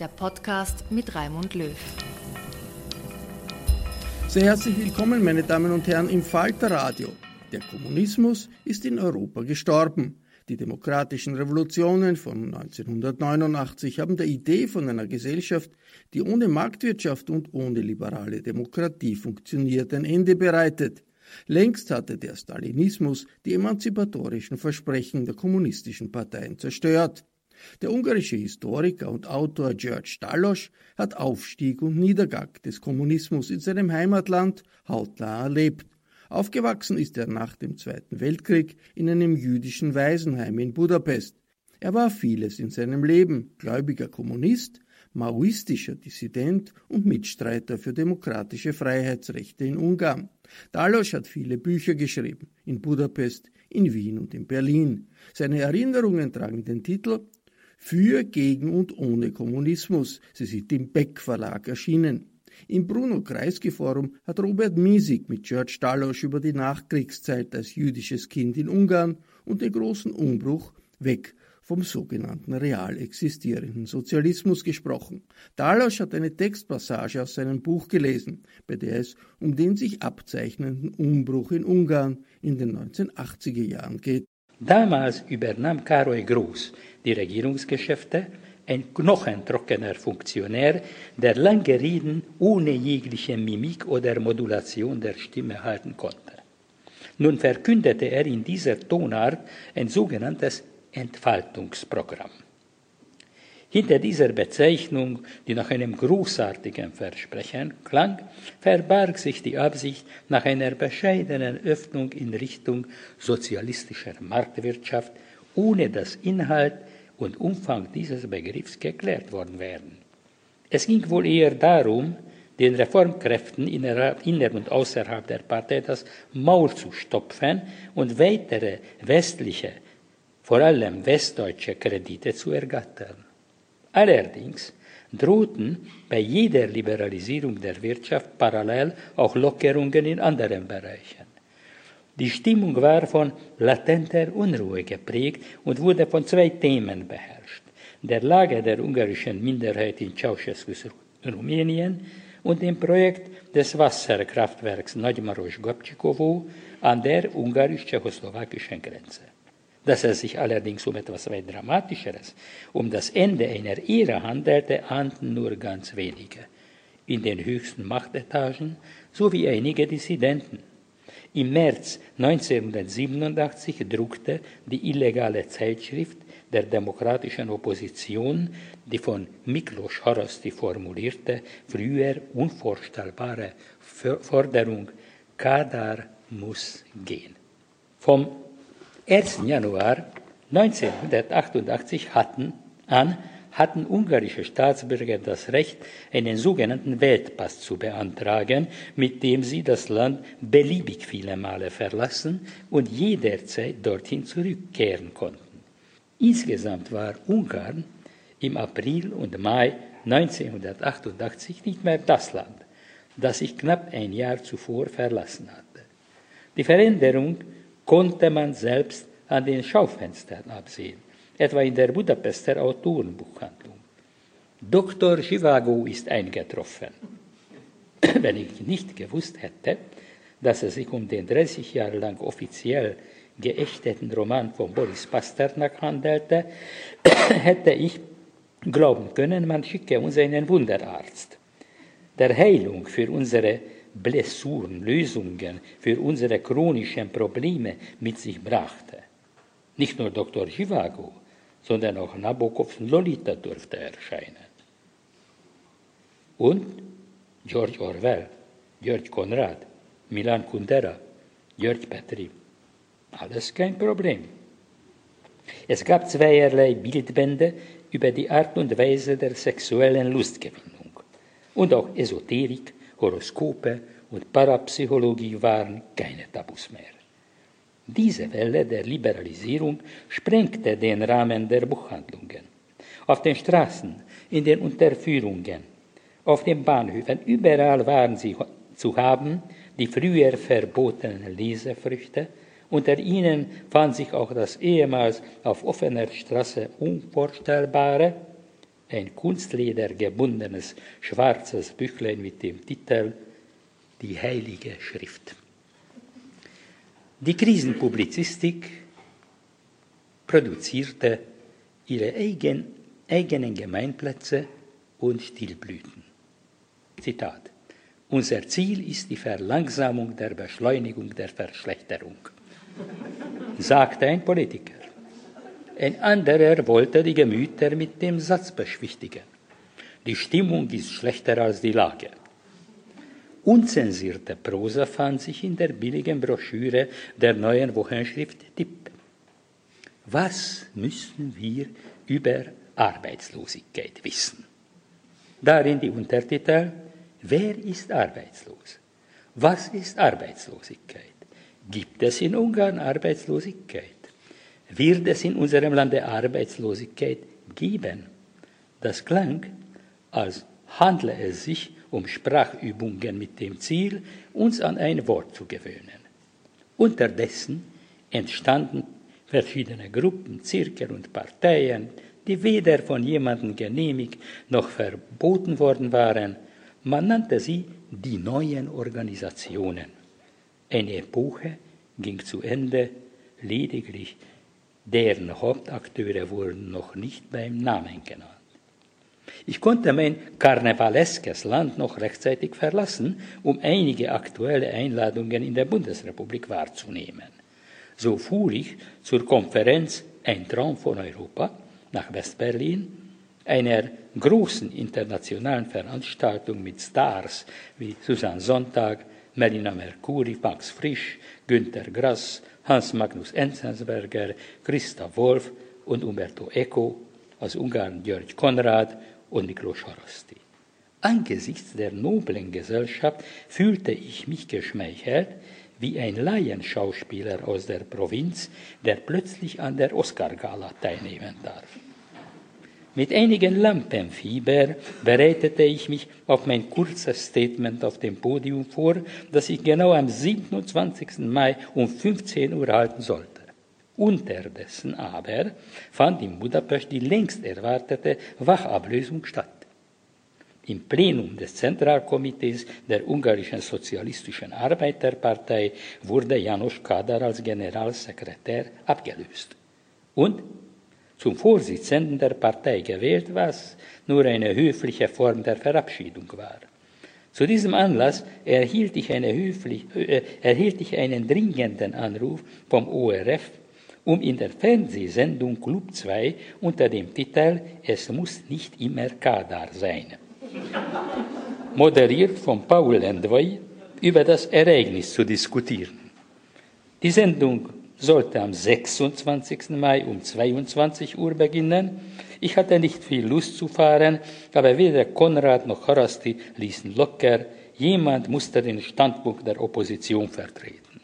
der Podcast mit Raimund Löw. Sehr herzlich willkommen, meine Damen und Herren, im Falter Radio. Der Kommunismus ist in Europa gestorben. Die demokratischen Revolutionen von 1989 haben der Idee von einer Gesellschaft, die ohne Marktwirtschaft und ohne liberale Demokratie funktioniert, ein Ende bereitet. Längst hatte der Stalinismus die emanzipatorischen Versprechen der kommunistischen Parteien zerstört. Der ungarische Historiker und Autor George Dallos hat Aufstieg und Niedergang des Kommunismus in seinem Heimatland hautnah erlebt. Aufgewachsen ist er nach dem Zweiten Weltkrieg in einem jüdischen Waisenheim in Budapest. Er war vieles in seinem Leben, gläubiger Kommunist, maoistischer Dissident und Mitstreiter für demokratische Freiheitsrechte in Ungarn. Dalos hat viele Bücher geschrieben, in Budapest, in Wien und in Berlin. Seine Erinnerungen tragen den Titel Für, gegen und ohne Kommunismus. Sie sind im Beck Verlag erschienen. Im Bruno-Kreisky-Forum hat Robert Miesig mit George Dalosch über die Nachkriegszeit als jüdisches Kind in Ungarn und den großen Umbruch weg vom sogenannten real existierenden Sozialismus gesprochen. Dalosch hat eine Textpassage aus seinem Buch gelesen, bei der es um den sich abzeichnenden Umbruch in Ungarn in den 1980er Jahren geht. Damals übernahm Karoly Groß die Regierungsgeschäfte, ein knochentrockener Funktionär, der lange Reden ohne jegliche Mimik oder Modulation der Stimme halten konnte. Nun verkündete er in dieser Tonart ein sogenanntes Entfaltungsprogramm. Hinter dieser Bezeichnung, die nach einem großartigen Versprechen klang, verbarg sich die Absicht nach einer bescheidenen Öffnung in Richtung sozialistischer Marktwirtschaft, ohne dass Inhalt und Umfang dieses Begriffs geklärt worden wären. Es ging wohl eher darum, den Reformkräften inner und außerhalb der Partei das Maul zu stopfen und weitere westliche, vor allem westdeutsche Kredite zu ergattern. Allerdings drohten bei jeder Liberalisierung der Wirtschaft parallel auch Lockerungen in anderen Bereichen. Die Stimmung war von latenter Unruhe geprägt und wurde von zwei Themen beherrscht. Der Lage der ungarischen Minderheit in Ceausescus Rumänien und dem Projekt des Wasserkraftwerks Nagymaros-Gabčíkovo an der ungarisch-tschechoslowakischen Grenze. Dass es sich allerdings um etwas weit Dramatischeres, um das Ende einer Ära handelte, ahnten nur ganz wenige. In den höchsten Machtetagen sowie einige Dissidenten. Im März 1987 druckte die illegale Zeitschrift der demokratischen Opposition die von Miklos Horoszti formulierte, früher unvorstellbare Forderung Kadar muss gehen. Vom 1. Januar 1988 hatten an hatten ungarische Staatsbürger das Recht, einen sogenannten Weltpass zu beantragen, mit dem sie das Land beliebig viele Male verlassen und jederzeit dorthin zurückkehren konnten. Insgesamt war Ungarn im April und Mai 1988 nicht mehr das Land, das ich knapp ein Jahr zuvor verlassen hatte. Die Veränderung konnte man selbst an den Schaufenstern absehen etwa in der Budapester Autorenbuchhandlung. Dr. Chivago ist eingetroffen. Wenn ich nicht gewusst hätte, dass es sich um den 30 Jahre lang offiziell geächteten Roman von Boris Pasternak handelte, hätte ich glauben können, man schicke uns einen Wunderarzt, der Heilung für unsere Blessuren, Lösungen für unsere chronischen Probleme mit sich brachte. Nicht nur Dr. Chivago, sondern auch Nabokovs Lolita durfte erscheinen. Und George Orwell, George Konrad, Milan Kundera, George Petri. Alles kein Problem. Es gab zweierlei Bildbände über die Art und Weise der sexuellen Lustgewinnung. Und auch Esoterik, Horoskope und Parapsychologie waren keine Tabus mehr. Diese Welle der Liberalisierung sprengte den Rahmen der Buchhandlungen. Auf den Straßen, in den Unterführungen, auf den Bahnhöfen, überall waren sie zu haben, die früher verbotenen Lesefrüchte. Unter ihnen fand sich auch das ehemals auf offener Straße unvorstellbare, ein Kunstleder gebundenes schwarzes Büchlein mit dem Titel Die heilige Schrift. Die Krisenpublizistik produzierte ihre eigen, eigenen Gemeinplätze und Stilblüten. Zitat. Unser Ziel ist die Verlangsamung der Beschleunigung der Verschlechterung, sagte ein Politiker. Ein anderer wollte die Gemüter mit dem Satz beschwichtigen. Die Stimmung ist schlechter als die Lage. Unzensierte Prosa fand sich in der billigen Broschüre der neuen Wochenschrift Tipp. Was müssen wir über Arbeitslosigkeit wissen? Darin die Untertitel Wer ist arbeitslos? Was ist Arbeitslosigkeit? Gibt es in Ungarn Arbeitslosigkeit? Wird es in unserem Lande Arbeitslosigkeit geben? Das klang, als handle es sich um Sprachübungen mit dem Ziel, uns an ein Wort zu gewöhnen. Unterdessen entstanden verschiedene Gruppen, Zirkel und Parteien, die weder von jemandem genehmigt noch verboten worden waren. Man nannte sie die neuen Organisationen. Eine Epoche ging zu Ende, lediglich deren Hauptakteure wurden noch nicht beim Namen genannt. Ich konnte mein karnevaleskes Land noch rechtzeitig verlassen, um einige aktuelle Einladungen in der Bundesrepublik wahrzunehmen. So fuhr ich zur Konferenz Ein Traum von Europa nach Westberlin, einer großen internationalen Veranstaltung mit Stars wie Susanne Sonntag, Melina Mercuri, Max Frisch, Günter Grass, Hans Magnus Enzensberger, Christa Wolf und Umberto Eco, aus Ungarn Georg Konrad und Niklos Harasti. Angesichts der noblen Gesellschaft fühlte ich mich geschmeichelt, wie ein Laienschauspieler aus der Provinz, der plötzlich an der Oscar-Gala teilnehmen darf. Mit einigen Lampenfieber bereitete ich mich auf mein kurzes Statement auf dem Podium vor, das ich genau am 27. Mai um 15 Uhr halten sollte. Unterdessen aber fand in Budapest die längst erwartete Wachablösung statt. Im Plenum des Zentralkomitees der ungarischen Sozialistischen Arbeiterpartei wurde Janos Kadar als Generalsekretär abgelöst und zum Vorsitzenden der Partei gewählt, was nur eine höfliche Form der Verabschiedung war. Zu diesem Anlass erhielt ich, höflich, äh, erhielt ich einen dringenden Anruf vom ORF um in der Fernsehsendung Club 2 unter dem Titel Es muss nicht immer Kadar sein, moderiert von Paul Endwey, über das Ereignis zu diskutieren. Die Sendung sollte am 26. Mai um 22 Uhr beginnen. Ich hatte nicht viel Lust zu fahren, aber weder Konrad noch Horasti ließen locker. Jemand musste den Standpunkt der Opposition vertreten.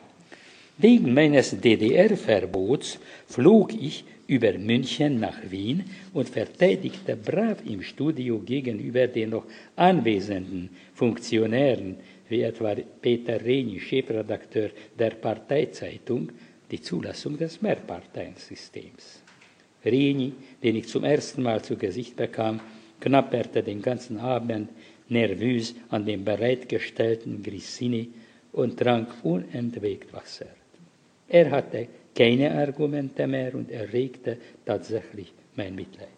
Wegen meines DDR-Verbots flog ich über München nach Wien und verteidigte brav im Studio gegenüber den noch anwesenden Funktionären, wie etwa Peter Reni, Chefredakteur der Parteizeitung, die Zulassung des Mehrparteiensystems. Reni, den ich zum ersten Mal zu Gesicht bekam, knapperte den ganzen Abend nervös an dem bereitgestellten Grissini und trank unentwegt Wasser. Er hatte keine Argumente mehr und erregte tatsächlich mein Mitleid.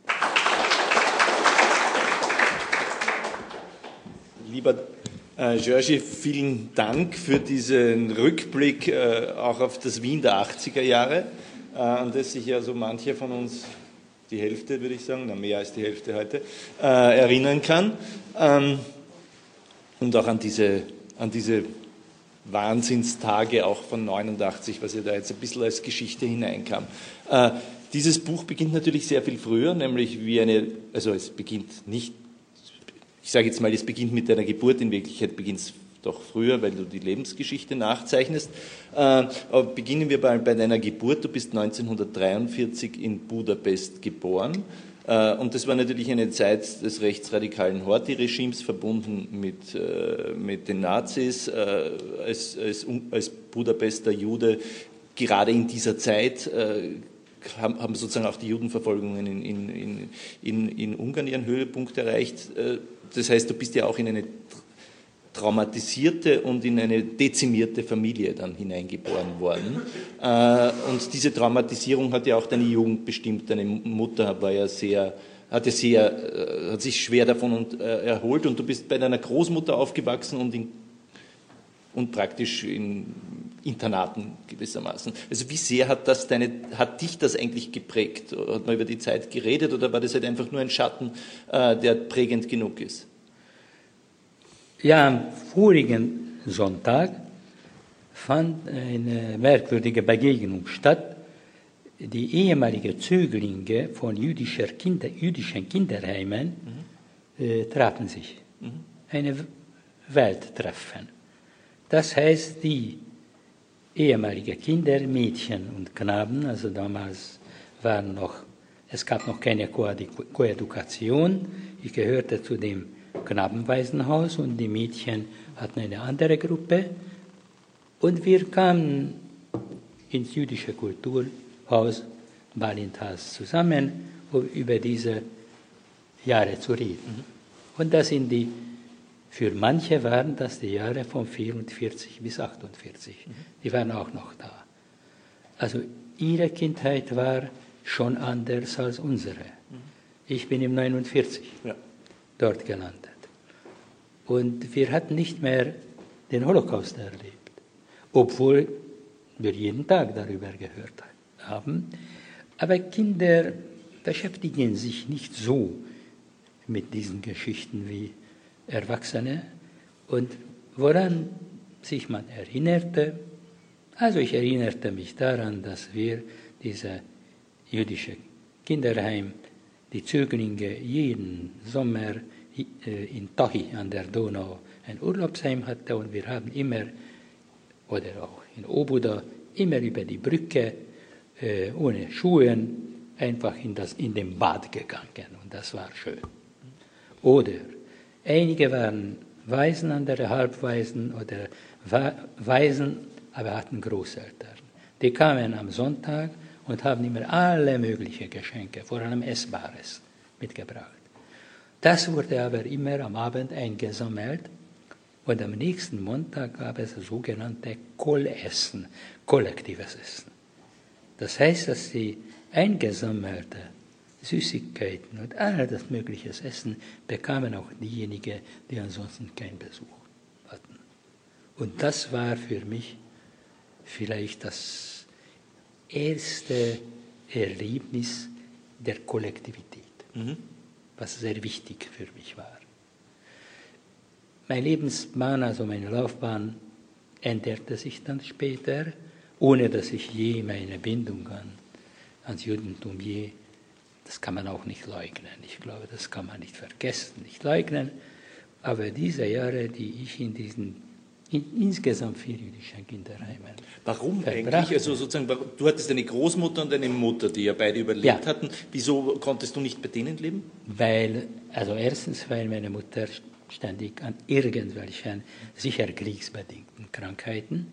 Lieber Georgi, vielen Dank für diesen Rückblick äh, auch auf das Wien der 80er Jahre, äh, an das sich ja so manche von uns, die Hälfte würde ich sagen, mehr als die Hälfte heute, äh, erinnern kann. Ähm, und auch an diese, an diese Wahnsinnstage auch von 89, was ja da jetzt ein bisschen als Geschichte hineinkam. Äh, dieses Buch beginnt natürlich sehr viel früher, nämlich wie eine, also es beginnt nicht ich sage jetzt mal, es beginnt mit deiner Geburt, in Wirklichkeit beginnt es doch früher, weil du die Lebensgeschichte nachzeichnest. Äh, aber beginnen wir bei, bei deiner Geburt. Du bist 1943 in Budapest geboren. Äh, und das war natürlich eine Zeit des rechtsradikalen Horthy-Regimes, verbunden mit, äh, mit den Nazis. Als, als, als Budapester Jude, gerade in dieser Zeit, haben, sozusagen auch die Judenverfolgungen in, in, in, in Ungarn ihren Höhepunkt erreicht das heißt, du bist ja auch in eine traumatisierte und in eine dezimierte Familie dann hineingeboren worden. Äh, und diese Traumatisierung hat ja auch deine Jugend bestimmt. Deine Mutter war ja sehr, hatte sehr, äh, hat sich schwer davon äh, erholt und du bist bei deiner Großmutter aufgewachsen und, in, und praktisch in Internaten gewissermaßen. Also wie sehr hat das deine, hat dich das eigentlich geprägt? Hat man über die Zeit geredet oder war das halt einfach nur ein Schatten, äh, der prägend genug ist? Ja, am vorigen Sonntag fand eine merkwürdige Begegnung statt. Die ehemaligen Zöglinge von jüdischer Kinder, jüdischen Kinderheimen mhm. äh, trafen sich. Mhm. Eine Welttreffen. Das heißt, die ehemalige Kinder, Mädchen und Knaben, also damals waren noch, es gab noch keine Koedukation. Ich gehörte zu dem Knabenwaisenhaus und die Mädchen hatten eine andere Gruppe. Und wir kamen ins jüdische Kulturhaus Balintas zusammen, um über diese Jahre zu reden. Und das sind die für manche waren das die Jahre von 44 bis 48. Mhm. Die waren auch noch da. Also ihre Kindheit war schon anders als unsere. Mhm. Ich bin im 49 ja. dort gelandet. Und wir hatten nicht mehr den Holocaust erlebt, obwohl wir jeden Tag darüber gehört haben. Aber Kinder beschäftigen sich nicht so mit diesen Geschichten wie Erwachsene und woran sich man erinnerte. Also ich erinnerte mich daran, dass wir diese jüdische Kinderheim, die Zöglinge jeden Sommer äh, in Tahi an der Donau ein Urlaubsheim hatte und wir haben immer, oder auch in Obuda, immer über die Brücke äh, ohne Schuhe einfach in, das, in den Bad gegangen und das war schön. Oder Einige waren Waisen, andere Halbwaisen oder Waisen, aber hatten Großeltern. Die kamen am Sonntag und haben immer alle möglichen Geschenke, vor allem Essbares, mitgebracht. Das wurde aber immer am Abend eingesammelt und am nächsten Montag gab es sogenannte Kollessen, kollektives Essen. Das heißt, dass die eingesammelte Süßigkeiten und all das mögliche Essen bekamen auch diejenigen, die ansonsten keinen Besuch hatten. Und das war für mich vielleicht das erste Erlebnis der Kollektivität, mhm. was sehr wichtig für mich war. Mein Lebensbahn, also meine Laufbahn, änderte sich dann später ohne dass ich je meine Bindung an, ans Judentum je, das kann man auch nicht leugnen. Ich glaube, das kann man nicht vergessen, nicht leugnen. Aber diese Jahre, die ich in diesen in, insgesamt vier jüdischen Kinderheimen. Warum eigentlich? Also sozusagen, du hattest eine Großmutter und eine Mutter, die ja beide überlebt ja. hatten. Wieso konntest du nicht bei denen leben? Weil, also erstens, weil meine Mutter ständig an irgendwelchen sicher kriegsbedingten Krankheiten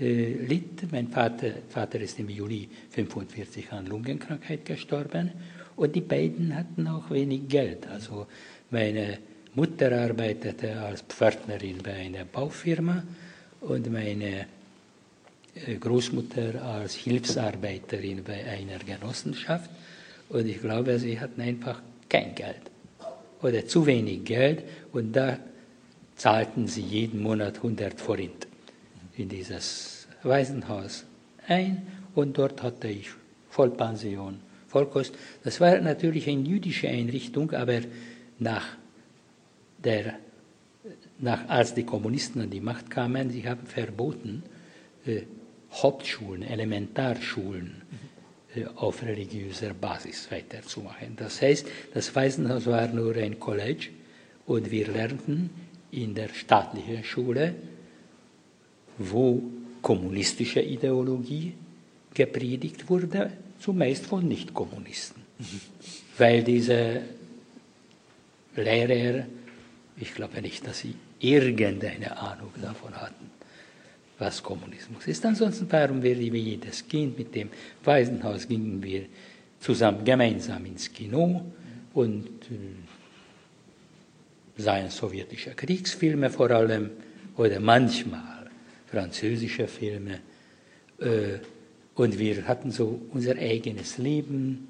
äh, litt. Mein Vater, Vater ist im Juli 1945 an Lungenkrankheit gestorben und die beiden hatten auch wenig Geld. Also meine Mutter arbeitete als Pförtnerin bei einer Baufirma und meine äh, Großmutter als Hilfsarbeiterin bei einer Genossenschaft. Und ich glaube, sie hatten einfach kein Geld oder zu wenig Geld und da zahlten sie jeden Monat 100 Forint in dieses Waisenhaus ein und dort hatte ich Vollpension, Vollkost. Das war natürlich eine jüdische Einrichtung, aber nach der, nach, als die Kommunisten an die Macht kamen, sie haben verboten, äh, Hauptschulen, Elementarschulen äh, auf religiöser Basis weiterzumachen. Das heißt, das Waisenhaus war nur ein College und wir lernten in der staatlichen Schule, wo kommunistische Ideologie gepredigt wurde, zumeist von Nichtkommunisten. Mhm. Weil diese Lehrer ich glaube nicht, dass sie irgendeine Ahnung davon hatten, was Kommunismus ist. Ansonsten waren wir wie jedes Kind mit dem Waisenhaus, gingen wir zusammen gemeinsam ins Kino und äh, sahen sowjetische Kriegsfilme vor allem oder manchmal französische Filme. Äh, und wir hatten so unser eigenes Leben.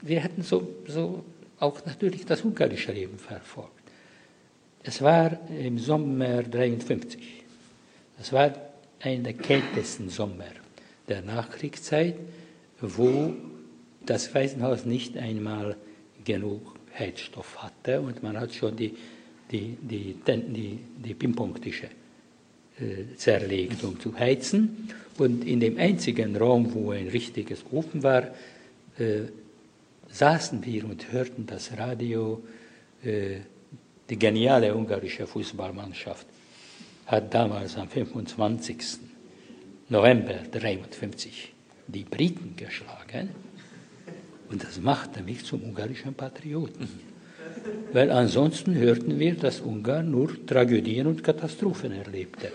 Wir hatten so, so auch natürlich das ungarische Leben verfolgt. Es war im Sommer 53. Es war einer der kältesten Sommer der Nachkriegszeit, wo das Waisenhaus nicht einmal genug Heizstoff hatte und man hat schon die, die, die, die, die Ping-Pong-Tische zerlegt, um zu heizen. Und in dem einzigen Raum, wo ein richtiges Ofen war, äh, saßen wir und hörten das Radio. Äh, die geniale ungarische Fußballmannschaft hat damals am 25. November 1953 die Briten geschlagen. Und das machte mich zum ungarischen Patrioten. Weil ansonsten hörten wir, dass Ungarn nur Tragödien und Katastrophen erlebte.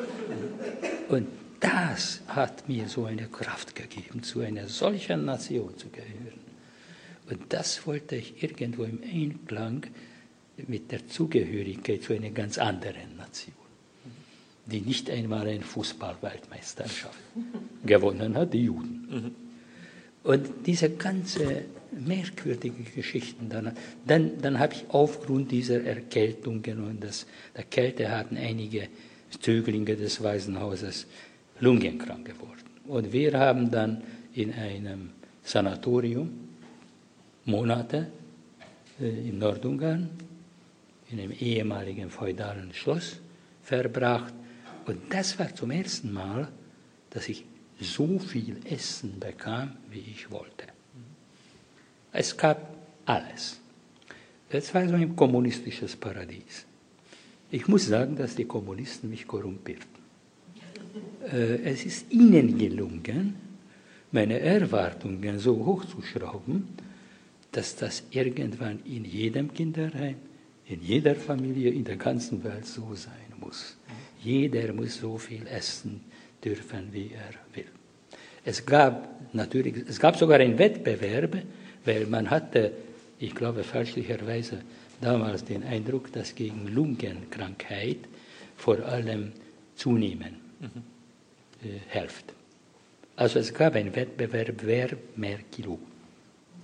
Und das hat mir so eine Kraft gegeben, zu einer solchen Nation zu gehören. Und das wollte ich irgendwo im Einklang mit der Zugehörigkeit zu einer ganz anderen Nation, die nicht einmal eine Fußballweltmeisterschaft gewonnen hat, die Juden. Und diese ganze merkwürdige Geschichten, dann, dann, dann habe ich aufgrund dieser Erkältungen und der Kälte hatten einige Zöglinge des Waisenhauses lungenkrank geworden. Und wir haben dann in einem Sanatorium Monate äh, in Nordungarn in einem ehemaligen feudalen Schloss verbracht. Und das war zum ersten Mal, dass ich so viel Essen bekam, wie ich wollte. Es gab alles. Es war so ein kommunistisches Paradies. Ich muss sagen, dass die Kommunisten mich korrumpierten. Äh, es ist ihnen gelungen, meine Erwartungen so hochzuschrauben, dass das irgendwann in jedem Kinderheim in jeder Familie in der ganzen Welt so sein muss. Jeder muss so viel essen dürfen, wie er will. Es gab natürlich, es gab sogar einen Wettbewerb, weil man hatte, ich glaube fälschlicherweise, damals den Eindruck, dass gegen Lungenkrankheit vor allem zunehmen mhm. äh, hilft. Also es gab einen Wettbewerb, wer mehr Kilo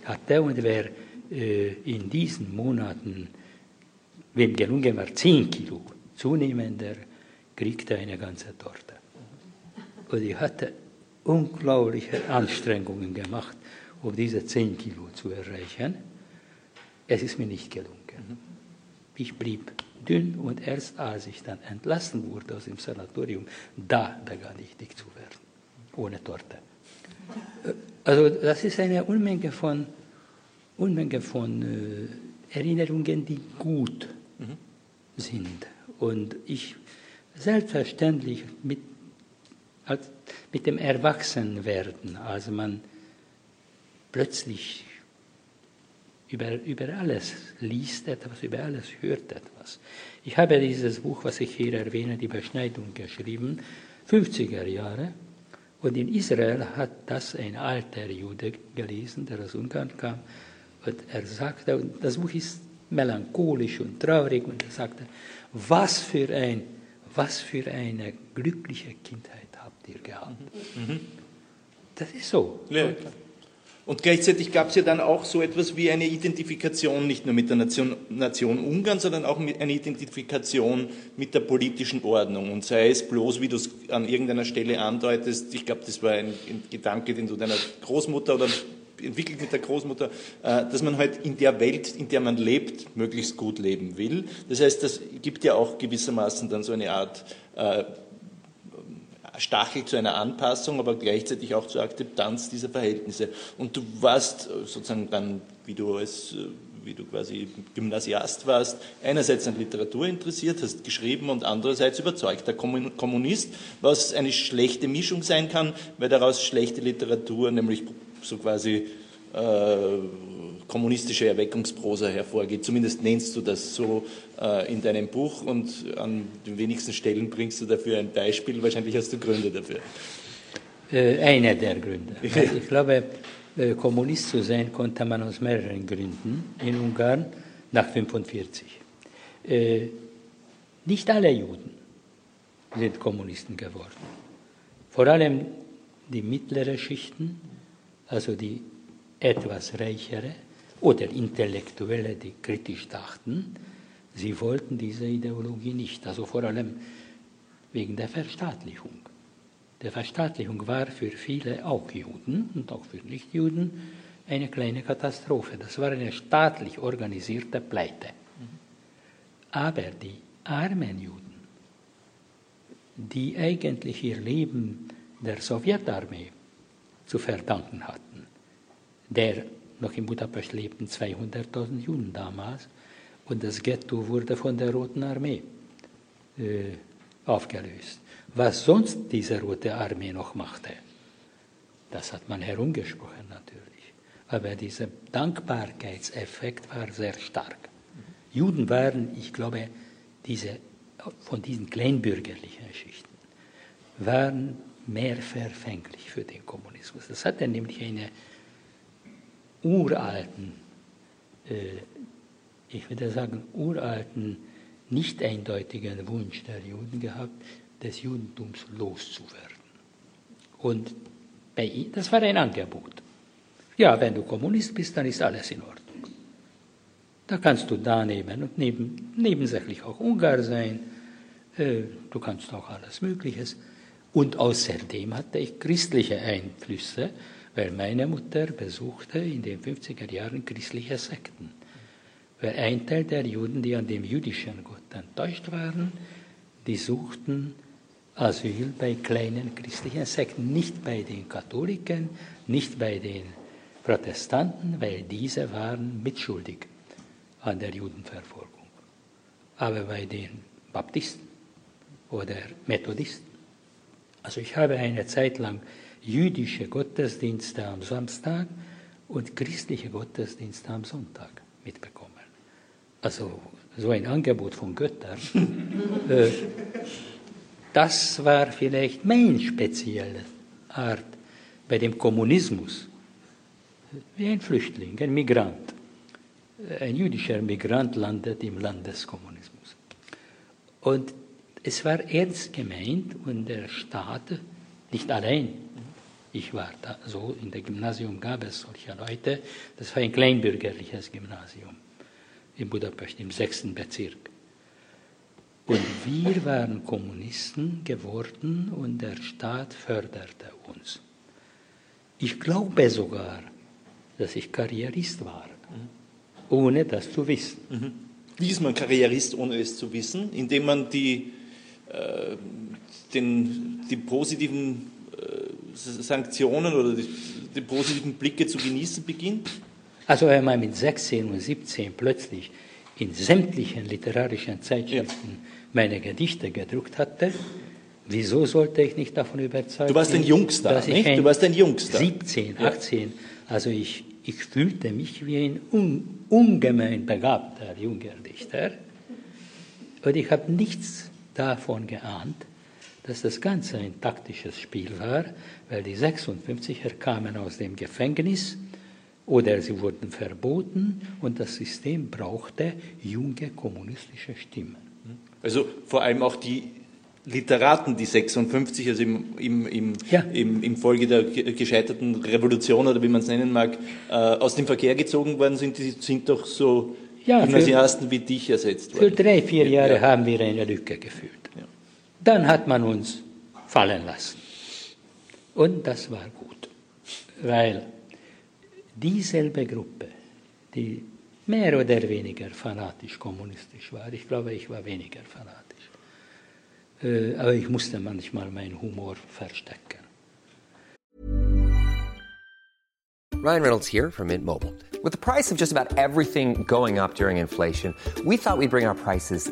hatte und wer äh, in diesen Monaten Wem gelungen war, 10 Kilo zunehmender, kriegte eine ganze Torte. Und ich hatte unglaubliche Anstrengungen gemacht, um diese 10 Kilo zu erreichen. Es ist mir nicht gelungen. Ich blieb dünn und erst als ich dann entlassen wurde aus dem Sanatorium, da begann ich dick zu werden. ohne Torte. Also das ist eine Unmenge von, Unmenge von äh, Erinnerungen, die gut mhm. sind. Und ich selbstverständlich mit, als, mit dem Erwachsenwerden, als man plötzlich über, über alles liest etwas, über alles hört etwas. Ich habe dieses Buch, was ich hier erwähne, die Beschneidung geschrieben, 50er Jahre. Und in Israel hat das ein alter Jude gelesen, der aus Ungarn kam. Und er sagte, und das Buch ist melancholisch und traurig, und er sagte, was für, ein, was für eine glückliche Kindheit habt ihr gehabt. Mhm. Das ist so. Ja, und gleichzeitig gab es ja dann auch so etwas wie eine Identifikation, nicht nur mit der Nation, Nation Ungarn, sondern auch eine Identifikation mit der politischen Ordnung. Und sei es bloß, wie du es an irgendeiner Stelle andeutest, ich glaube, das war ein, ein, Gedanke, den du deiner Großmutter oder entwickelt mit der Großmutter, äh, dass man halt in der Welt, in der man lebt, möglichst gut leben will. Das heißt, das gibt ja auch gewissermaßen dann so eine Art äh, Stachel zu einer Anpassung, aber gleichzeitig auch zur Akzeptanz dieser Verhältnisse. Und du warst äh, sozusagen dann, wie du als äh, wie du quasi Gymnasiast warst, einerseits an Literatur interessiert, hast geschrieben und andererseits überzeugter Kommunist, was eine schlechte Mischung sein kann, weil daraus schlechte Literatur, nämlich so quasi äh, kommunistische Erweckungsprosa hervorgeht. Zumindest nennst du das so äh, in deinem Buch und an den wenigsten Stellen bringst du dafür ein Beispiel. Wahrscheinlich hast du Gründe dafür. Äh, einer der Gründe. Also ich glaube, äh, Kommunist zu sein konnte man aus mehreren Gründen in Ungarn nach 1945. Äh, nicht alle Juden sind Kommunisten geworden. Vor allem die mittleren Schichten, also die etwas reichere, oder Intellektuelle, die kritisch dachten, sie wollten diese Ideologie nicht, also vor allem wegen der Verstaatlichung. Die Verstaatlichung war für viele, auch Juden und auch für Nichtjuden, eine kleine Katastrophe. Das war eine staatlich organisierte Pleite. Aber die armen Juden, die eigentlich ihr Leben der Sowjetarmee zu verdanken hatten, der noch in Budapest lebten 200.000 Juden damals und das Ghetto wurde von der Roten Armee äh, aufgelöst. Was sonst diese Rote Armee noch machte, das hat man herumgesprochen natürlich. Aber dieser Dankbarkeitseffekt war sehr stark. Juden waren, ich glaube, diese, von diesen kleinbürgerlichen Schichten, waren mehr verfänglich für den Kommunismus. Das hatte nämlich eine uralten, äh, ich würde sagen, uralten, nicht eindeutigen Wunsch der Juden gehabt, des Judentums loszuwerden. Und bei das war ein Angebot. Ja, wenn du Kommunist bist, dann ist alles in Ordnung. Da kannst du daneben und neben, nebensächlich auch Ungar sein, äh, du kannst auch alles Mögliches. Und außerdem hatte ich christliche Einflüsse, weil meine Mutter besuchte in den 50er Jahren christliche Sekten. Weil ein Teil der Juden, die an dem jüdischen Gott enttäuscht waren, die suchten Asyl bei kleinen christlichen Sekten, nicht bei den Katholiken, nicht bei den Protestanten, weil diese waren mitschuldig an der Judenverfolgung. Aber bei den Baptisten oder Methodisten. Also ich habe eine Zeit lang jüdische Gottesdienste am Samstag und christliche Gottesdienste am Sonntag mitbekommen. Also so ein Angebot von Göttern. äh, das war vielleicht meine spezielle Art bei dem Kommunismus. Wie ein Flüchtling, ein Migrant. Ein jüdischer Migrant landet im Land des Kommunismus. Und es war ernst gemeint und der Staat, nicht allein, ich war da so, in der Gymnasium gab es solche Leute. Das war ein kleinbürgerliches Gymnasium in Budapest im sechsten Bezirk. Und wir waren Kommunisten geworden und der Staat förderte uns. Ich glaube sogar, dass ich Karrierist war, ohne das zu wissen. Mhm. Wie ist man Karrierist, ohne es zu wissen? Indem man die, äh, den, die positiven Sanktionen oder die, die positiven Blicke zu genießen beginnt? Also wenn man mit 16 und 17 plötzlich in sämtlichen literarischen Zeitschriften ja. meine Gedichte gedruckt hatte, wieso sollte ich nicht davon überzeugt? Du warst ein Jungstar, nicht? du warst ein Jungstar. 17, 18, also ich, ich fühlte mich wie ein un, ungemein begabter junger Dichter und ich habe nichts davon geahnt, dass das Ganze ein taktisches Spiel war, weil die 56er kamen aus dem Gefängnis oder sie wurden verboten und das System brauchte junge kommunistische Stimmen. Also vor allem auch die Literaten, die 56, also im, im, im, ja. im, im Folge der gescheiterten Revolution oder wie man es nennen mag, äh, aus dem Verkehr gezogen worden sind, die sind doch so ja, Gymnasiasten wie dich ersetzt worden. Für drei, vier Jahre ja. haben wir eine Lücke gefüllt. Dann hat man uns fallen lassen. Und das war gut, weil dieselbe Gruppe, die mehr oder weniger fanatisch kommunistisch war, ich glaube, ich war weniger fanatisch, äh, aber ich musste manchmal meinen Humor verstecken. Ryan Reynolds here from Mint Mobile. With the price of just about everything going up during inflation, we thought we'd bring our prices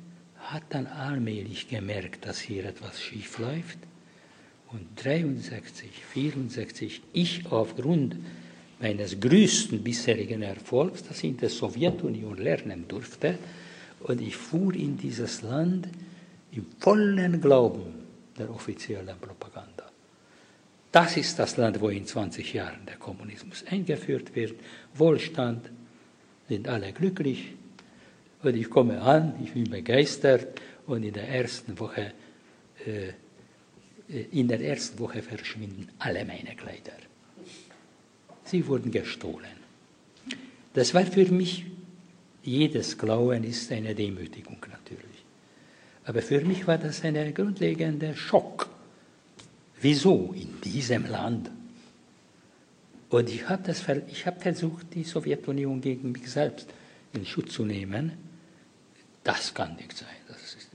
hat dann allmählich gemerkt, dass hier etwas schief läuft. Und 63, 64, ich aufgrund meines größten bisherigen Erfolgs, das ich in der Sowjetunion lernen durfte, und ich fuhr in dieses Land im vollen Glauben der offiziellen Propaganda. Das ist das Land, wo in 20 Jahren der Kommunismus eingeführt wird. Wohlstand, sind alle glücklich, und ich komme an, ich bin begeistert und in der ersten Woche, äh, äh, in der ersten Woche verschwinden alle meine Kleider. Sie wurden gestohlen. Das war für mich, jedes Glauben ist eine Demütigung natürlich. Aber für mich war das ein grundlegender Schock. Wieso in diesem Land? Und ich habe hab versucht, die Sowjetunion gegen mich selbst in Schutz zu nehmen. Das kann nicht sein.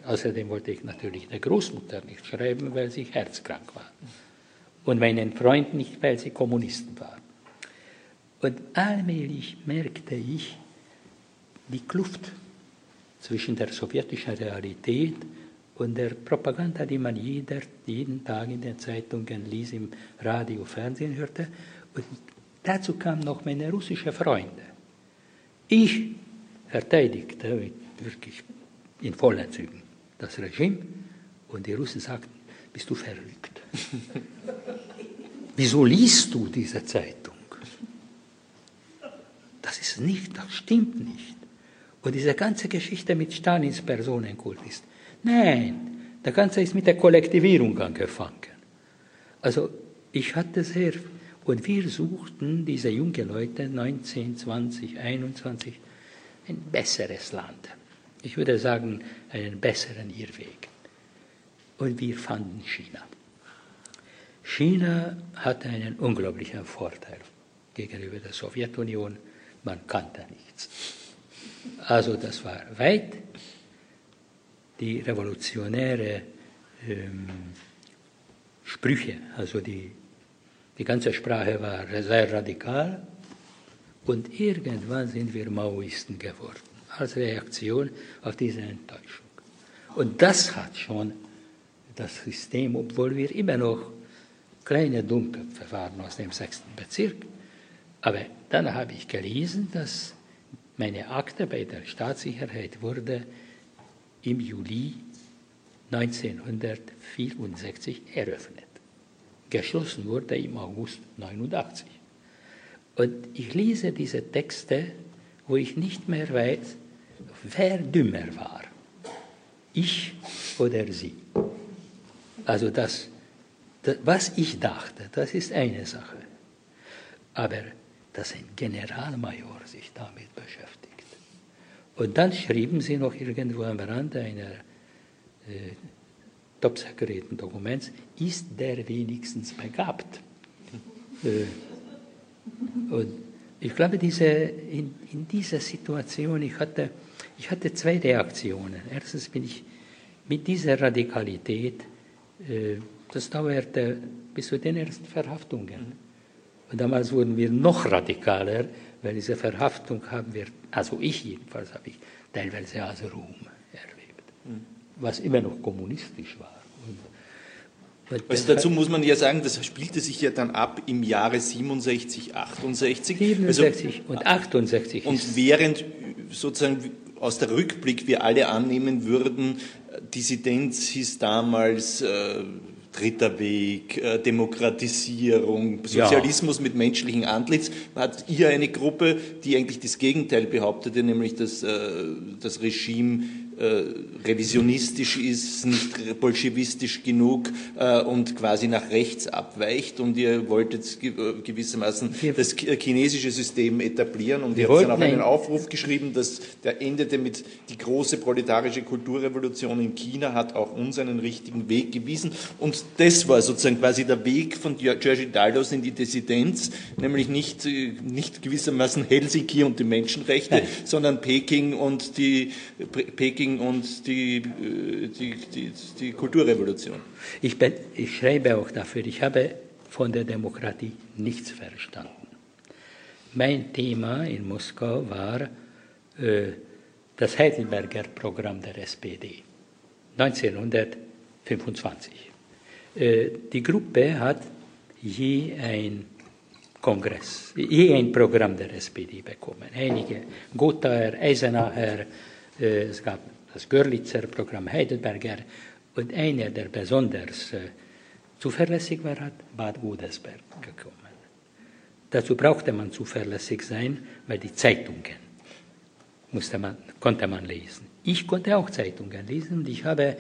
Außerdem wollte ich natürlich der Großmutter nicht schreiben, weil sie herzkrank war. Und meinen Freund nicht, weil sie Kommunisten war. Und allmählich merkte ich die Kluft zwischen der sowjetischen Realität und der Propaganda, die man jeder, jeden Tag in den Zeitungen ließ, im Radio, Fernsehen hörte. Und dazu kamen noch meine russischen Freunde. Ich verteidigte mit wirklich in vollen Zügen das Regime und die Russen sagten, bist du verrückt? Wieso liest du diese Zeitung? Das ist nicht, das stimmt nicht. Und diese ganze Geschichte mit Stalins Personenkult ist, nein, das Ganze ist mit der Kollektivierung angefangen. Also ich hatte sehr, und wir suchten diese jungen Leute, 19, 20, 21, ein besseres Land ich würde sagen, einen besseren Irrweg. Und wir fanden China. China hatte einen unglaublichen Vorteil gegenüber der Sowjetunion. Man kannte nichts. Also das war weit. Die revolutionäre ähm, Sprüche, also die, die ganze Sprache war sehr radikal. Und irgendwann sind wir Maoisten geworden als Reaktion auf diese Enttäuschung. Und das hat schon das System, obwohl wir immer noch kleine Dummköpfe waren aus dem sechsten Bezirk. Aber dann habe ich gelesen, dass meine Akte bei der Staatssicherheit wurde im Juli 1964 eröffnet. Geschlossen wurde im August 1989. Und ich lese diese Texte, wo ich nicht mehr weiß, wer dümmer war, ich oder sie. Also das, das, was ich dachte, das ist eine Sache. Aber dass ein Generalmajor sich damit beschäftigt. Und dann schrieben sie noch irgendwo am Rande einer äh, top secreten Dokuments, ist der wenigstens begabt. Äh, und ich glaube, diese, in, in dieser Situation, ich hatte, ich hatte zwei Reaktionen. Erstens bin ich mit dieser Radikalität, äh, das dauerte bis zu den ersten Verhaftungen. Und damals wurden wir noch radikaler, weil diese Verhaftung haben wir, also ich jedenfalls habe ich teilweise als Ruhm erlebt, was immer noch kommunistisch war. Also dazu muss man ja sagen, das spielte sich ja dann ab im Jahre 67, 68. 67 also, und 68. Und während sozusagen aus der Rückblick wir alle annehmen würden, Dissidenz hieß damals äh, dritter Weg, äh, Demokratisierung, Sozialismus ja. mit menschlichem Antlitz, hat hier eine Gruppe, die eigentlich das Gegenteil behauptete, nämlich dass äh, das Regime revisionistisch ist, nicht bolschewistisch genug äh, und quasi nach rechts abweicht. Und ihr wolltet äh, gewissermaßen das chinesische System etablieren. Und ihr habt dann auch einen Aufruf geschrieben, dass der endete mit die große proletarische Kulturrevolution in China hat auch uns einen richtigen Weg gewiesen. Und das war sozusagen quasi der Weg von Georgi Daldos in die Dissidenz, nämlich nicht, nicht gewissermaßen Helsinki und die Menschenrechte, Nein. sondern Peking und die Peking Peking und die, äh, die, die, die Kulturrevolution. Ich, bin, ich schreibe auch dafür, ich habe von der Demokratie nichts verstanden. Mein Thema in Moskau war äh, das Heidelberger Programm der SPD 1925. Äh, die Gruppe hat je ein Kongress, je ein Programm der SPD bekommen. Einige Gothaer, Eisenacher, äh, es gab das Görlitzer Programm Heidelberger und einer, der besonders äh, zuverlässig war, hat Bad Godesberg gekommen. Dazu brauchte man zuverlässig sein, weil die Zeitungen musste man, konnte man lesen. Ich konnte auch Zeitungen lesen und ich habe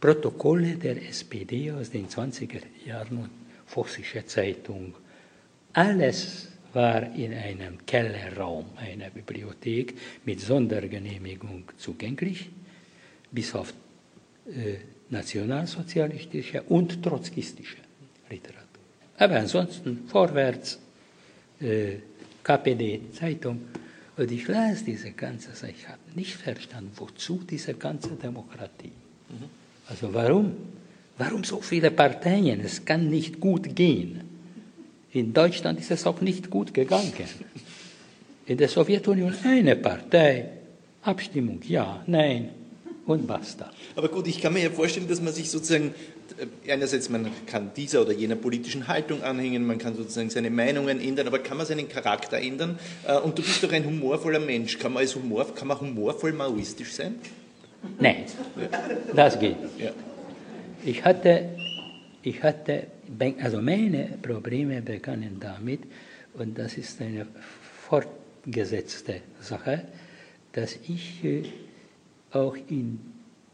Protokolle der SPD aus den 20er Jahren und Vossische Zeitung, alles war in einem Kellerraum einer Bibliothek mit Sondergenehmigung zugänglich bis auf äh, nationalsozialistische und trotzkistische Literatur. Aber ansonsten vorwärts, äh, KPD-Zeitung. Und ich las diese ganze Sache. Ich habe nicht verstanden, wozu diese ganze Demokratie. Mhm. Also warum? Warum so viele Parteien? Es kann nicht gut gehen. In Deutschland ist es auch nicht gut gegangen. In der Sowjetunion eine Partei, Abstimmung ja, nein, und basta. Aber gut, ich kann mir ja vorstellen, dass man sich sozusagen, äh, einerseits man kann dieser oder jener politischen Haltung anhängen, man kann sozusagen seine Meinungen ändern, aber kann man seinen Charakter ändern? Äh, und du bist doch ein humorvoller Mensch. Kann man, als Humor, kann man humorvoll maoistisch sein? Nein, das geht. Ja. Ich hatte, ich hatte, also meine Probleme begannen damit, und das ist eine fortgesetzte Sache, dass ich äh, auch in,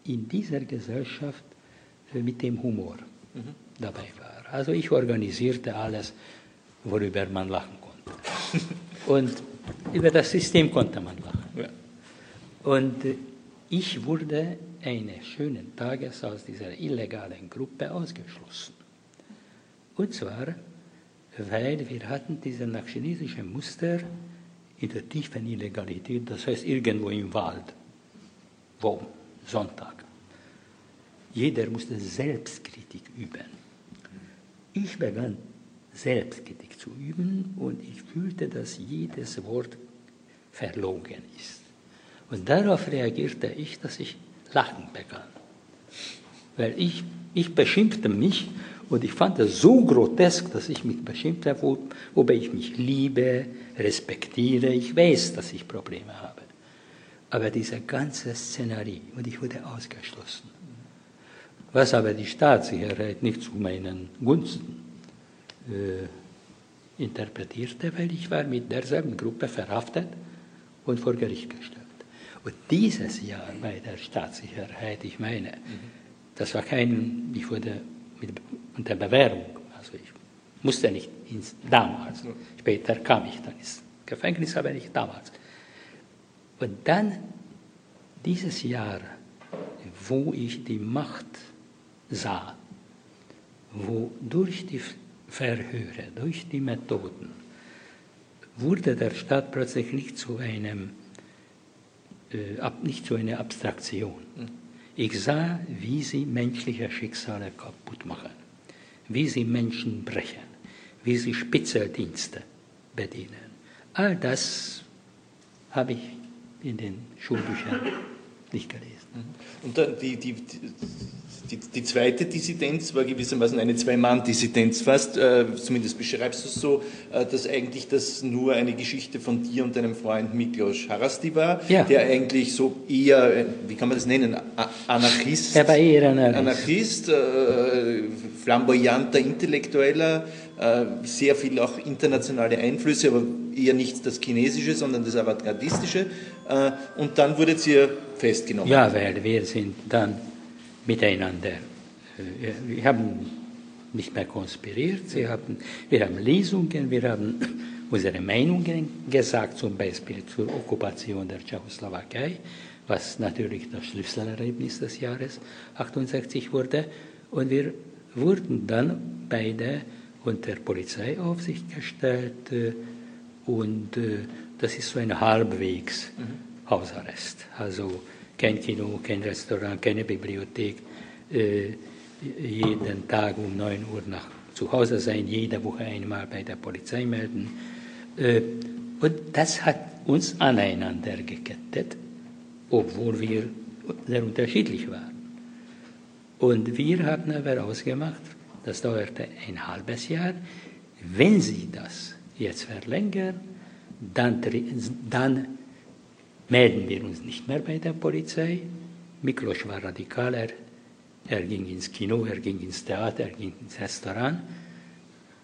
in dieser Gesellschaft äh, mit dem Humor mhm. dabei war. Also ich organisierte alles, worüber man lachen konnte. Und über das System konnte man lachen. Ja. Und äh, ich wurde eines schönen Tages aus dieser illegalen Gruppe ausgeschlossen. Und zwar, weil wir hatten diese nach chinesischen Muster in der tiefen Illegalität, das heißt irgendwo im Wald wo? Sonntag. Jeder musste Selbstkritik üben. Ich begann Selbstkritik zu üben und ich fühlte, dass jedes Wort verlogen ist. Und darauf reagierte ich, dass ich lachen begann. Weil ich, ich beschimpfte mich und ich fand es so grotesk, dass ich mich beschimpfte, wobei ich mich liebe, respektiere. Ich weiß, dass ich Probleme habe. Aber diese ganze Szenerie, und ich wurde ausgeschlossen. Was aber die Staatssicherheit nicht zu meinen Gunsten äh, interpretierte, weil ich war mit derselben Gruppe verhaftet und vor Gericht gestellt. Und dieses Jahr bei der Staatssicherheit, ich meine, das war kein, ich wurde mit, unter Bewährung, also ich Musste nicht ins, damals. Später kam ich dann ins Gefängnis, aber nicht damals. Und dann dieses Jahr, wo ich die Macht sah, wo durch die Verhöre, durch die Methoden, wurde der Staat plötzlich nicht zu einem, äh, ab, nicht zu einer Abstraktion. Ich sah, wie sie menschliche Schicksale kaputt machen, wie sie Menschen brechen, wie sie Spezialdienste bedienen. All das habe ich in den Schulbüchern nicht gelesen. Und die, die, die, die, zweite Dissidenz war gewissermaßen eine Zwei-Mann-Dissidenz fast. Äh, zumindest beschreibst du es so, äh, dass eigentlich das nur eine Geschichte von dir und deinem Freund Miklos Harasti war, Ja. der eigentlich so eher, äh, wie kann man das nennen, A- Anarchist, Er war eher Anarchist. Anarchist äh, flamboyanter Intellektueller, äh, sehr viel auch internationale Einflüsse, aber eher nicht das Chinesische, sondern das Avantgardistische. Äh, und dann wurdet ihr festgenommen. Ja, weil wir sind dann miteinander, äh, wir haben nicht mehr konspiriert, sie haben, wir haben Lesungen, wir haben unsere Meinungen gesagt, zum Beispiel zur Okkupation der Tschechoslowakei, was natürlich das Schlüsselerlebnis des Jahres 68 wurde. Und wir wurden dann beide unter Polizeiaufsicht gestellt äh, und äh, das ist so ein halbwegs Hausarrest. Also kein Kino, kein Restaurant, keine Bibliothek, äh, jeden Tag um 9 Uhr nach zu Hause sein, jede Woche einmal bei der Polizei melden. Äh, und das hat uns aneinander gekettet, obwohl wir sehr unterschiedlich waren. Und wir haben aber ausgemacht, das dauerte ein halbes Jahr, wenn Sie das jetzt verlängern, dann, dann melden wir uns nicht mehr bei der Polizei. Miklos war radikaler, er ging ins Kino, er ging ins Theater, er ging ins Restaurant.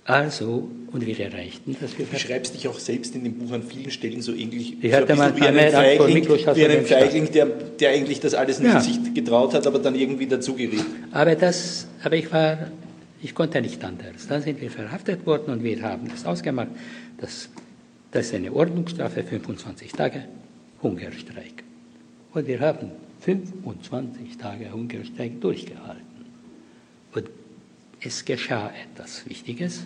Also, und wir erreichten, dass wir Du beschreibst dich auch selbst in dem Buch an vielen Stellen so ähnlich Ich so hatte ein mal wie eine einen Feigling, wie einen. Feigling der, der eigentlich das alles nicht Ja. sich getraut hat, aber dann irgendwie dazugeriet. Aber, das, aber ich, war, ich konnte nicht anders. Dann sind wir verhaftet worden und wir haben das ausgemacht. Das, das ist eine Ordnungsstrafe, 25 Tage Hungerstreik. Und wir haben 25 Tage Hungerstreik durchgehalten. Und es geschah etwas Wichtiges.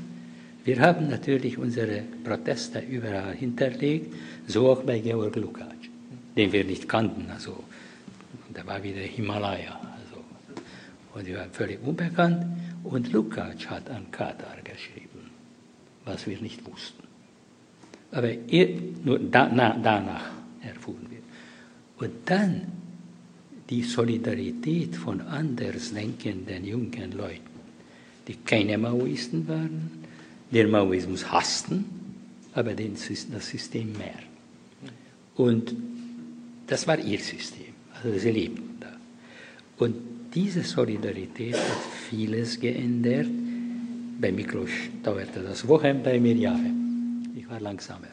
Wir haben natürlich unsere Proteste überall hinterlegt, so auch bei Georg Lukács, den wir nicht kannten. Also, da war wieder Himalaya. Also, und wir waren völlig unbekannt. Und Lukács hat an Katar geschrieben, was wir nicht wussten. Aber er, nur da, na, danach erfuhren wir. Und dann die Solidarität von andersdenkenden jungen Leuten, die keine Maoisten waren, den Maoismus hassten, aber das System mehr. Und das war ihr System, also sie lebten da. Und diese Solidarität hat vieles geändert. Bei Miklos dauerte das Wochen, bei mir Jahre. Ich war langsamer.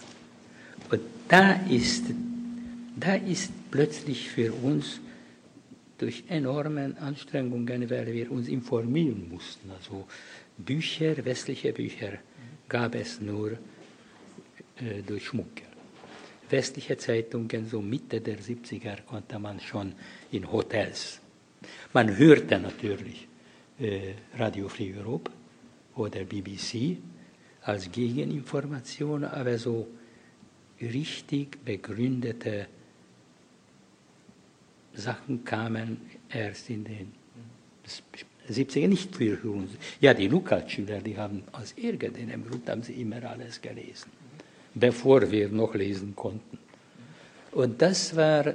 Und da ist, da ist plötzlich für uns durch enorme Anstrengungen, weil wir uns informieren mussten. Also Bücher, westliche Bücher gab es nur äh, durch Schmucker. Westliche Zeitungen, so Mitte der 70er, konnte man schon in Hotels. Man hörte natürlich äh, Radio Free Europe oder BBC als Gegeninformation, aber so richtig begründete Sachen kamen erst in den 70er, nicht für uns. Ja, die Lukács-Schüler, die haben aus irgendeinem Grund haben sie immer alles gelesen, bevor wir noch lesen konnten. Und das war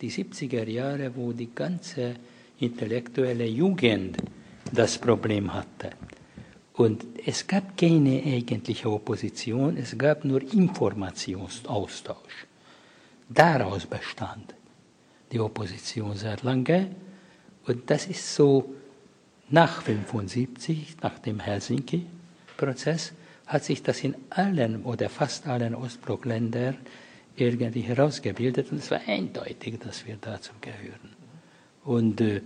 die 70er Jahre, wo die ganze intellektuelle Jugend das Problem hatte. Und es gab keine eigentliche Opposition, es gab nur Informationsaustausch. Daraus bestand die Opposition sehr lange. Und das ist so nach 1975, nach dem Helsinki-Prozess, hat sich das in allen oder fast allen Ostblockländern irgendwie herausgebildet. Und es war eindeutig, dass wir dazu gehören. Und äh,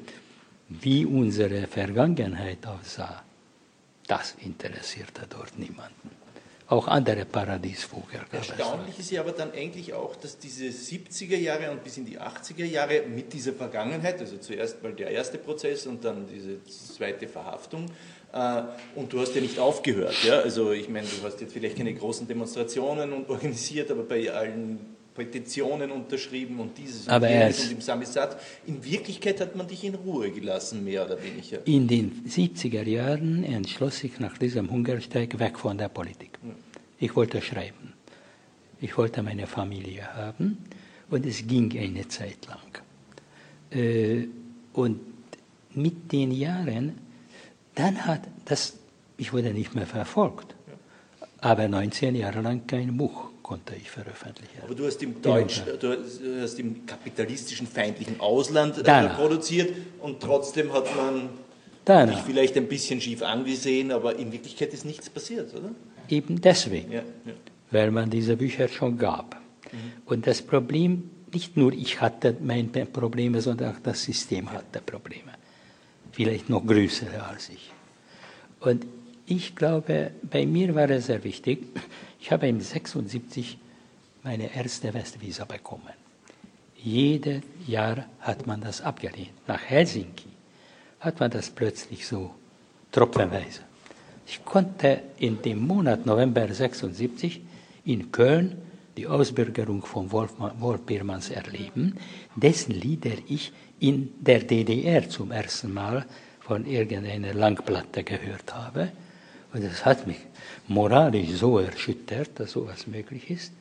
wie unsere Vergangenheit aussah, Das interessierte dort niemanden. Auch andere Paradiesvogel Erstaunlich ist ja aber dann eigentlich auch, dass diese 70er Jahre und bis in die 80er Jahre mit dieser Vergangenheit, also zuerst mal der erste Prozess und dann diese zweite Verhaftung, äh, und du hast ja nicht aufgehört. Ja? Also ich meine, du hast jetzt vielleicht keine großen Demonstrationen organisiert, aber bei allen Petitionen unterschrieben und dieses und aber jenes und im Samisat. In Wirklichkeit hat man dich in Ruhe gelassen, mehr oder weniger. In den 70er Jahren entschloss ich nach diesem Hungerstreik weg von der Politik. Ich wollte schreiben. Ich wollte meine Familie haben und es ging eine Zeit lang. Äh, und mit den Jahren, dann hat das, ich wurde nicht mehr verfolgt, aber 19 Jahre lang kein Buch konnte ich veröffentlichen. Aber du hast im Deutsch, du hast im kapitalistischen feindlichen Ausland äh, produziert und trotzdem hat man Danach. dich vielleicht ein bisschen schief angesehen, aber in Wirklichkeit ist nichts passiert, oder? Eben deswegen, ja, ja. weil man diese Bücher schon gab. Mhm. Und das Problem, nicht nur ich hatte meine Probleme, sondern auch das System hatte Probleme. Vielleicht noch größere als ich. Und ich glaube, bei mir war es sehr wichtig, ich habe im 76 meine erste Westvisa bekommen. Jedes Jahr hat man das abgelehnt. Nach Helsinki hat man das plötzlich so tropfenweise. Ich konnte in dem Monat November 76 in Köln die Ausbürgerung von Wolf, Wolf Biermanns erleben, dessen Lieder ich in der DDR zum ersten Mal von irgendeiner Langplatte gehört habe. Und das hat mich moralisch so erschüttert, dass sowas möglich ist,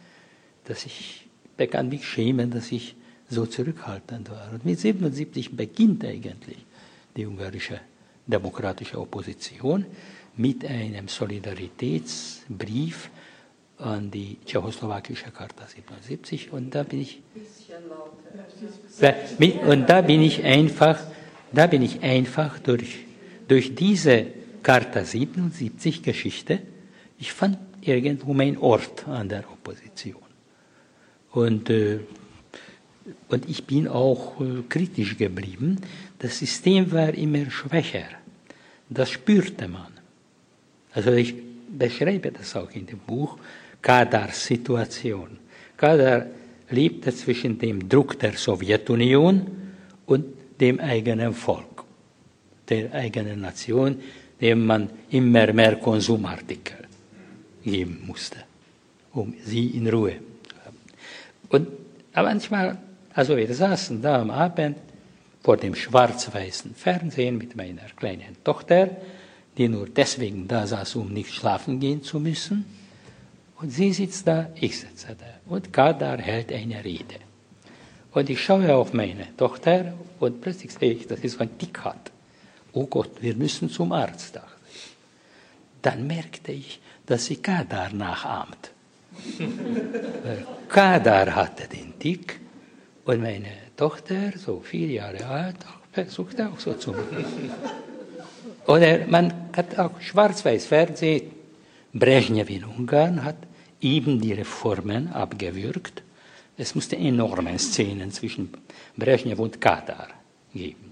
dass ich begann mich schämen, dass ich so zurückhaltend war. Und mit 77 beginnt eigentlich die ungarische demokratische Opposition mit einem Solidaritätsbrief an die tschechoslowakische Charta 77 und da bin ich und da bin ich einfach da bin ich einfach durch durch diese Charta 77 Geschichte, ich fand irgendwo mein Ort an der Opposition. Und, äh, und ich bin auch äh, kritisch geblieben. Das System war immer schwächer. Das spürte man. Also ich beschreibe das auch in dem Buch, Kadars Situation. Kadar lebte zwischen dem Druck der Sowjetunion und dem eigenen Volk, der eigenen Nation, dem man immer mehr Konsumartikel geben musste, um sie in Ruhe zu haben. Und manchmal, also wir saßen da am Abend vor dem schwarz-weißen Fernsehen mit meiner kleinen Tochter, die nur deswegen da saß, um nicht schlafen gehen zu müssen. Und sie sitzt da, ich sitze da. Und Kadar hält eine Rede. Und ich schaue auf meine Tochter und plötzlich sehe ich, dass sie so ein Tick hat oh Gott, wir müssen zum Arzt, dachte ich. Dann merkte ich, dass sie Kadar nachahmt. Kadar hatte den Tick und meine Tochter, so vier Jahre alt, versuchte auch so zu machen. Oder man hat auch schwarz-weiß Fernsehen. Brezhnev in Ungarn hat eben die Reformen abgewürgt. Es musste enorme Szenen zwischen Brezhnev und Kadar geben.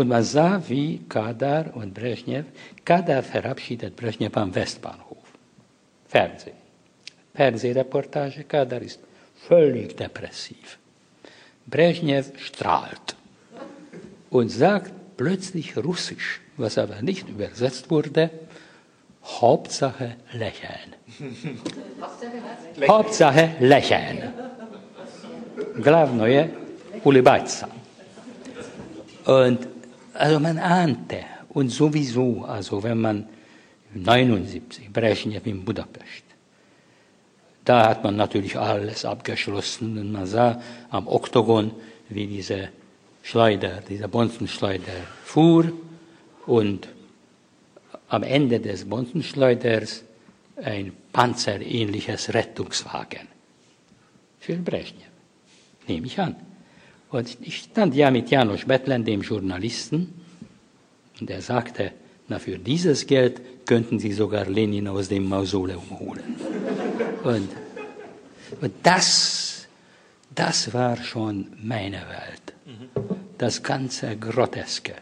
Und man sah, wie Kadar und Brezhnev, Kadar verabschiedet Brezhnev am Westbahnhof. Fernsehen. Fernsehreportage, Kadar ist völlig depressiv. Brezhnev strahlt und sagt plötzlich Russisch, was aber nicht übersetzt wurde, Hauptsache lächeln. Hauptsache lächeln. Glavnoje ulibatsa. Und also man ahnte. Und sowieso, also wenn man 79, Brezhnev in Budapest, da hat man natürlich alles abgeschlossen. Und man sah am Oktogon, wie diese Schleuder, dieser Bonzenschleuder fuhr. Und am Ende des Bonzenschleuders ein panzerähnliches Rettungswagen. Für Brezhnev, nehme ich an. Und ich stand ja mit Janusz Bettlen, dem Journalisten, und er sagte, na, für dieses Geld könnten Sie sogar Lenin aus dem Mausoleum holen. Und, und das, das war schon meine Welt. Das ganze Groteske.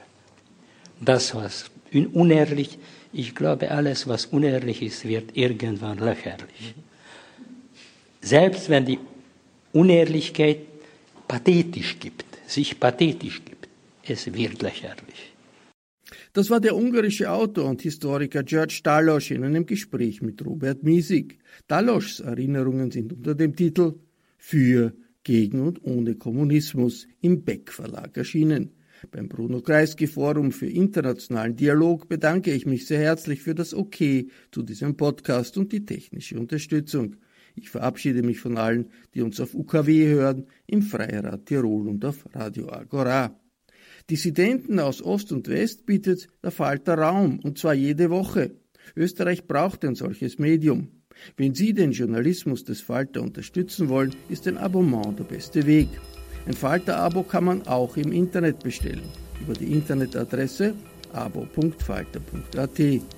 Das, was unehrlich, Ich glaube, alles, was unehrlich ist, wird irgendwann lächerlich. Selbst wenn die Unehrlichkeit pathetisch gibt, sich pathetisch gibt, es wird lächerlich. Das war der ungarische Autor und Historiker George Dalosch in einem Gespräch mit Robert Miesig. Daloschs Erinnerungen sind unter dem Titel Für, gegen und ohne Kommunismus im Beck Verlag erschienen. Beim Bruno Kreisky Forum für internationalen Dialog bedanke ich mich sehr herzlich für das Okay zu diesem Podcast und die technische Unterstützung. Ich verabschiede mich von allen, die uns auf UKW hören, im Freirad Tirol und auf Radio Agora. Dissidenten aus Ost und West bietet der Falter Raum, und zwar jede Woche. Österreich braucht ein solches Medium. Wenn Sie den Journalismus des Falter unterstützen wollen, ist ein Abonnement der beste Weg. Ein Falter-Abo kann man auch im Internet bestellen, über die Internetadresse abo.falter.at.